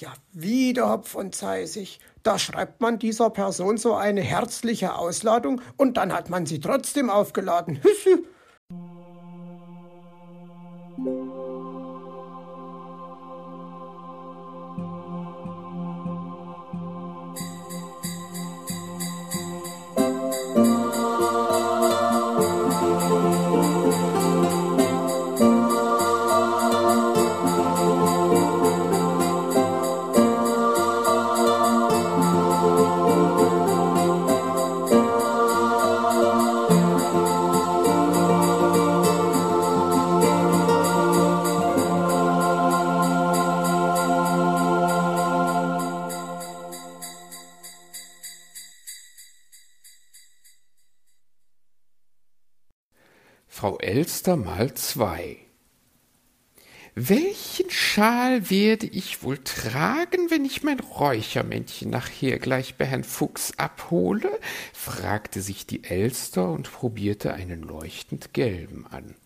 Ja, wieder Hopf und Zeisig. Da schreibt man dieser Person so eine herzliche Ausladung und dann hat man sie trotzdem aufgeladen. Hüsse. Elster mal zwei. Welchen Schal werde ich wohl tragen, wenn ich mein Räuchermännchen nachher gleich bei Herrn Fuchs abhole? fragte sich die Elster und probierte einen leuchtend gelben an.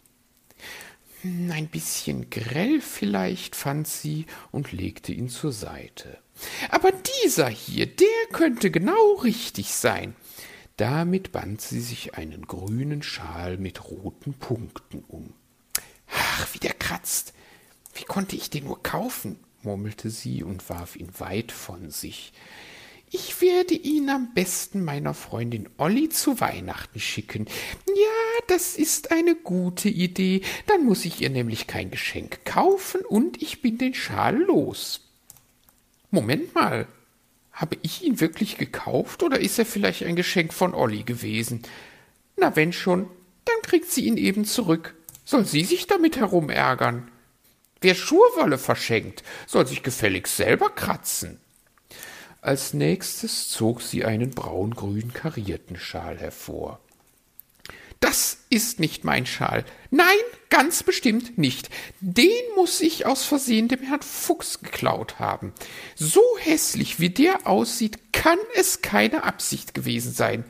Hm, ein bisschen grell vielleicht, fand sie und legte ihn zur Seite. Aber dieser hier, der könnte genau richtig sein. Damit band sie sich einen grünen Schal mit roten Punkten um. Ach, wie der kratzt. Wie konnte ich den nur kaufen? murmelte sie und warf ihn weit von sich. Ich werde ihn am besten meiner Freundin Olli zu Weihnachten schicken. Ja, das ist eine gute Idee. Dann muss ich ihr nämlich kein Geschenk kaufen und ich bin den Schal los. Moment mal, habe ich ihn wirklich gekauft oder ist er vielleicht ein Geschenk von Olli gewesen? Na, wenn schon, dann kriegt sie ihn eben zurück. Soll sie sich damit herumärgern? Wer Schurwolle verschenkt, soll sich gefälligst selber kratzen. Als nächstes zog sie einen braungrün karierten Schal hervor. Das ist nicht mein Schal. Nein, ganz bestimmt nicht. Den muss ich aus Versehen dem Herrn Fuchs geklaut haben. So hässlich wie der aussieht, kann es keine Absicht gewesen sein.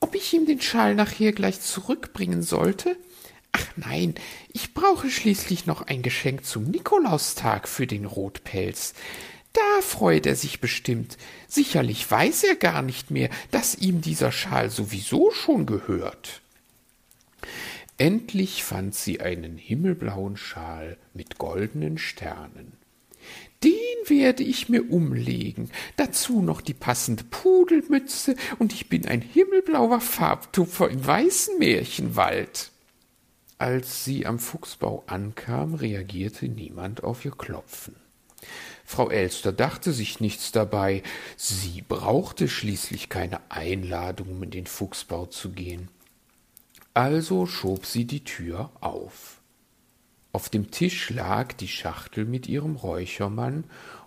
Ob ich ihm den Schal nachher gleich zurückbringen sollte? Ach nein, ich brauche schließlich noch ein Geschenk zum Nikolaustag für den Rotpelz. Da freut er sich bestimmt. Sicherlich weiß er gar nicht mehr, dass ihm dieser Schal sowieso schon gehört. Endlich fand sie einen himmelblauen Schal mit goldenen Sternen. Den werde ich mir umlegen, dazu noch die passende Pudelmütze, und ich bin ein himmelblauer Farbtupfer im weißen Märchenwald. Als sie am Fuchsbau ankam, reagierte niemand auf ihr Klopfen. Frau Elster dachte sich nichts dabei, sie brauchte schließlich keine Einladung, um in den Fuchsbau zu gehen. Also schob sie die Tür auf. Auf dem Tisch lag die Schachtel mit ihrem Räuchermann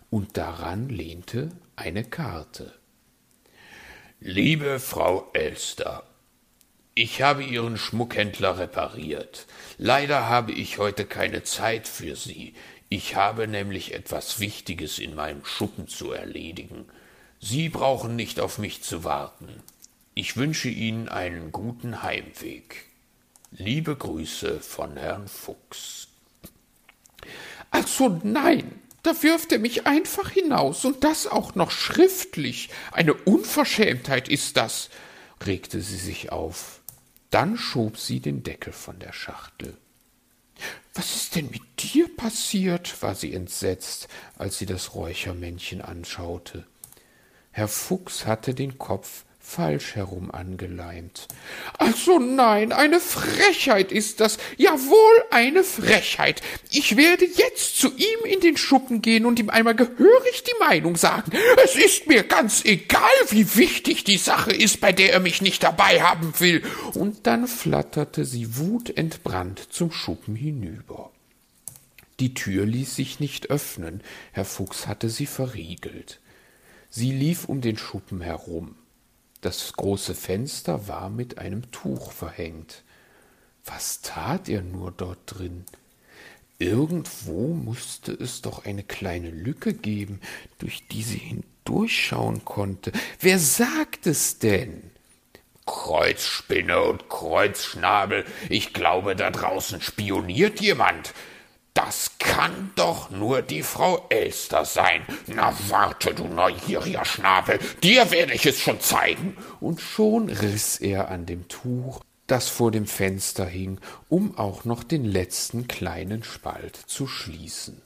und daran lehnte eine Karte. Liebe Frau Elster, ich habe Ihren Schmuckhändler repariert. Leider habe ich heute keine Zeit für Sie. Ich habe nämlich etwas Wichtiges in meinem Schuppen zu erledigen. Sie brauchen nicht auf mich zu warten. Ich wünsche Ihnen einen guten Heimweg. Liebe Grüße von Herrn Fuchs. Also nein, da wirft er mich einfach hinaus und das auch noch schriftlich. Eine Unverschämtheit ist das, regte sie sich auf. Dann schob sie den Deckel von der Schachtel. Was ist denn mit dir passiert? war sie entsetzt, als sie das Räuchermännchen anschaute. Herr Fuchs hatte den Kopf falsch herum angeleimt. Also nein, eine Frechheit ist das. Jawohl, eine Frechheit. Ich werde jetzt zu ihm in den Schuppen gehen und ihm einmal gehörig die Meinung sagen. Es ist mir ganz egal, wie wichtig die Sache ist, bei der er mich nicht dabei haben will. Und dann flatterte sie wutentbrannt zum Schuppen hinüber. Die Tür ließ sich nicht öffnen, Herr Fuchs hatte sie verriegelt. Sie lief um den Schuppen herum. Das große Fenster war mit einem Tuch verhängt. Was tat er nur dort drin? Irgendwo musste es doch eine kleine Lücke geben, durch die sie hindurchschauen konnte. Wer sagt es denn? Kreuzspinne und Kreuzschnabel, ich glaube, da draußen spioniert jemand. Das kann doch nur die Frau Elster sein. Na warte, du neugieriger Schnabel, dir werde ich es schon zeigen. Und schon riß er an dem Tuch, das vor dem Fenster hing, um auch noch den letzten kleinen Spalt zu schließen.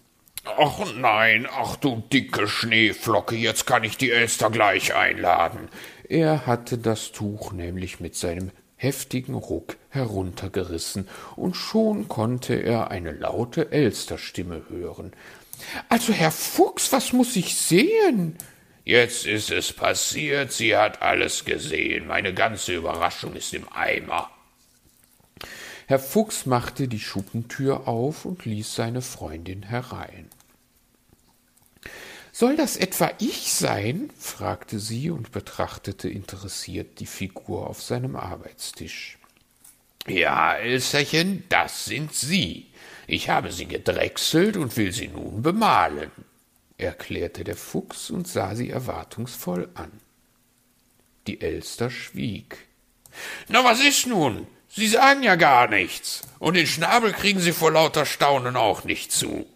Ach nein, ach du dicke Schneeflocke, jetzt kann ich die Elster gleich einladen. Er hatte das Tuch nämlich mit seinem heftigen Ruck heruntergerissen, und schon konnte er eine laute Elsterstimme hören. Also, Herr Fuchs, was muss ich sehen? Jetzt ist es passiert, sie hat alles gesehen. Meine ganze Überraschung ist im Eimer. Herr Fuchs machte die Schuppentür auf und ließ seine Freundin herein. Soll das etwa ich sein? fragte sie und betrachtete interessiert die Figur auf seinem Arbeitstisch. Ja, Elsterchen, das sind Sie. Ich habe sie gedrechselt und will sie nun bemalen, erklärte der Fuchs und sah sie erwartungsvoll an. Die Elster schwieg. Na, was ist nun? Sie sagen ja gar nichts, und den Schnabel kriegen Sie vor lauter Staunen auch nicht zu.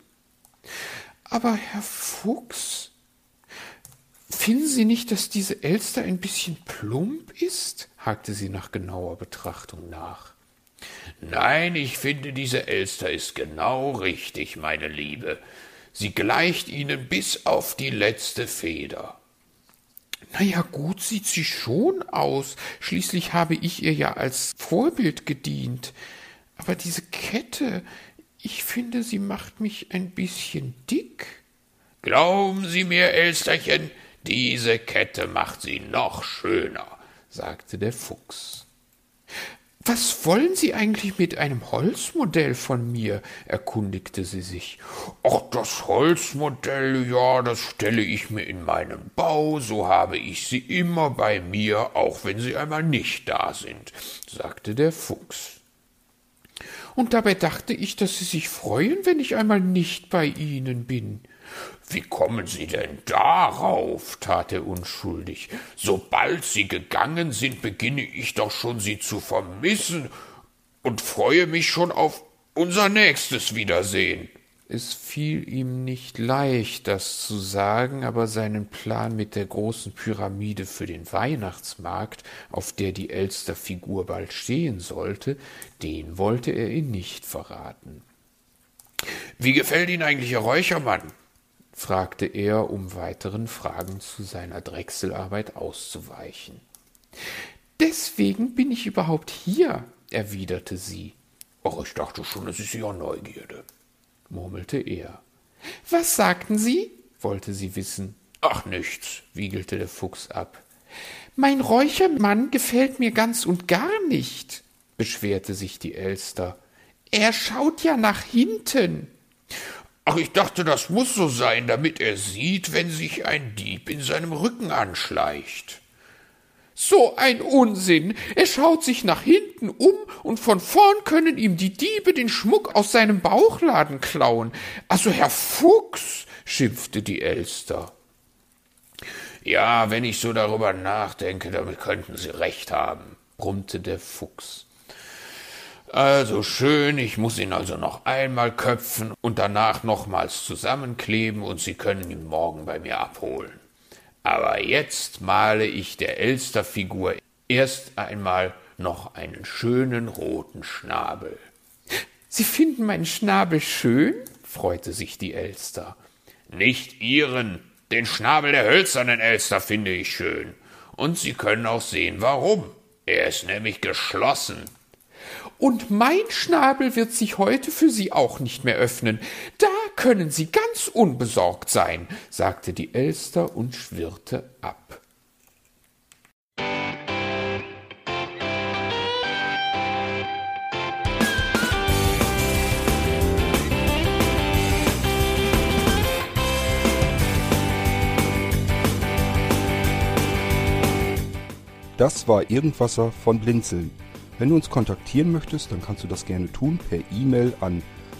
Aber Herr Fuchs, finden Sie nicht, dass diese Elster ein bisschen plump ist? hakte sie nach genauer Betrachtung nach. Nein, ich finde, diese Elster ist genau richtig, meine Liebe. Sie gleicht Ihnen bis auf die letzte Feder. Na ja, gut sieht sie schon aus. Schließlich habe ich ihr ja als Vorbild gedient. Aber diese Kette, ich finde, sie macht mich ein bisschen dick. Glauben Sie mir, Elsterchen, diese Kette macht sie noch schöner, sagte der Fuchs. Was wollen Sie eigentlich mit einem Holzmodell von mir? erkundigte sie sich. Ach, das Holzmodell, ja, das stelle ich mir in meinen Bau, so habe ich sie immer bei mir, auch wenn sie einmal nicht da sind, sagte der Fuchs. Und dabei dachte ich, dass Sie sich freuen, wenn ich einmal nicht bei Ihnen bin. Wie kommen Sie denn darauf? tat er unschuldig. Sobald Sie gegangen sind, beginne ich doch schon Sie zu vermissen und freue mich schon auf unser nächstes Wiedersehen. Es fiel ihm nicht leicht, das zu sagen, aber seinen Plan mit der großen Pyramide für den Weihnachtsmarkt, auf der die Elsterfigur bald stehen sollte, den wollte er ihn nicht verraten. Wie gefällt Ihnen eigentlich Ihr Räuchermann? fragte er, um weiteren Fragen zu seiner Drechselarbeit auszuweichen. Deswegen bin ich überhaupt hier, erwiderte sie. Ach, ich dachte schon, es ist Ihre Neugierde murmelte er. Was sagten Sie? wollte sie wissen. Ach nichts, wiegelte der Fuchs ab. Mein Räuchermann gefällt mir ganz und gar nicht, beschwerte sich die Elster. Er schaut ja nach hinten. Ach, ich dachte, das muss so sein, damit er sieht, wenn sich ein Dieb in seinem Rücken anschleicht. So ein Unsinn. Er schaut sich nach hinten um und von vorn können ihm die Diebe den Schmuck aus seinem Bauchladen klauen. Also Herr Fuchs, schimpfte die Elster. Ja, wenn ich so darüber nachdenke, damit könnten Sie recht haben, brummte der Fuchs. Also schön, ich muss ihn also noch einmal köpfen und danach nochmals zusammenkleben und Sie können ihn morgen bei mir abholen. Aber jetzt male ich der Elsterfigur erst einmal noch einen schönen roten Schnabel. Sie finden meinen Schnabel schön? freute sich die Elster. Nicht Ihren, den Schnabel der hölzernen Elster finde ich schön. Und Sie können auch sehen, warum. Er ist nämlich geschlossen. Und mein Schnabel wird sich heute für Sie auch nicht mehr öffnen. Da können Sie ganz unbesorgt sein, sagte die Elster und schwirrte ab. Das war Irgendwasser von Blinzeln. Wenn du uns kontaktieren möchtest, dann kannst du das gerne tun per E-Mail an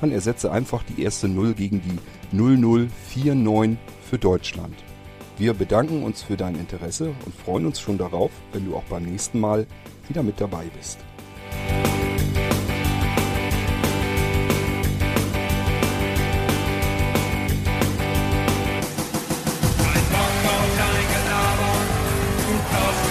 dann ersetze einfach die erste 0 gegen die 0049 für Deutschland. Wir bedanken uns für dein Interesse und freuen uns schon darauf, wenn du auch beim nächsten Mal wieder mit dabei bist. Kein Bock auf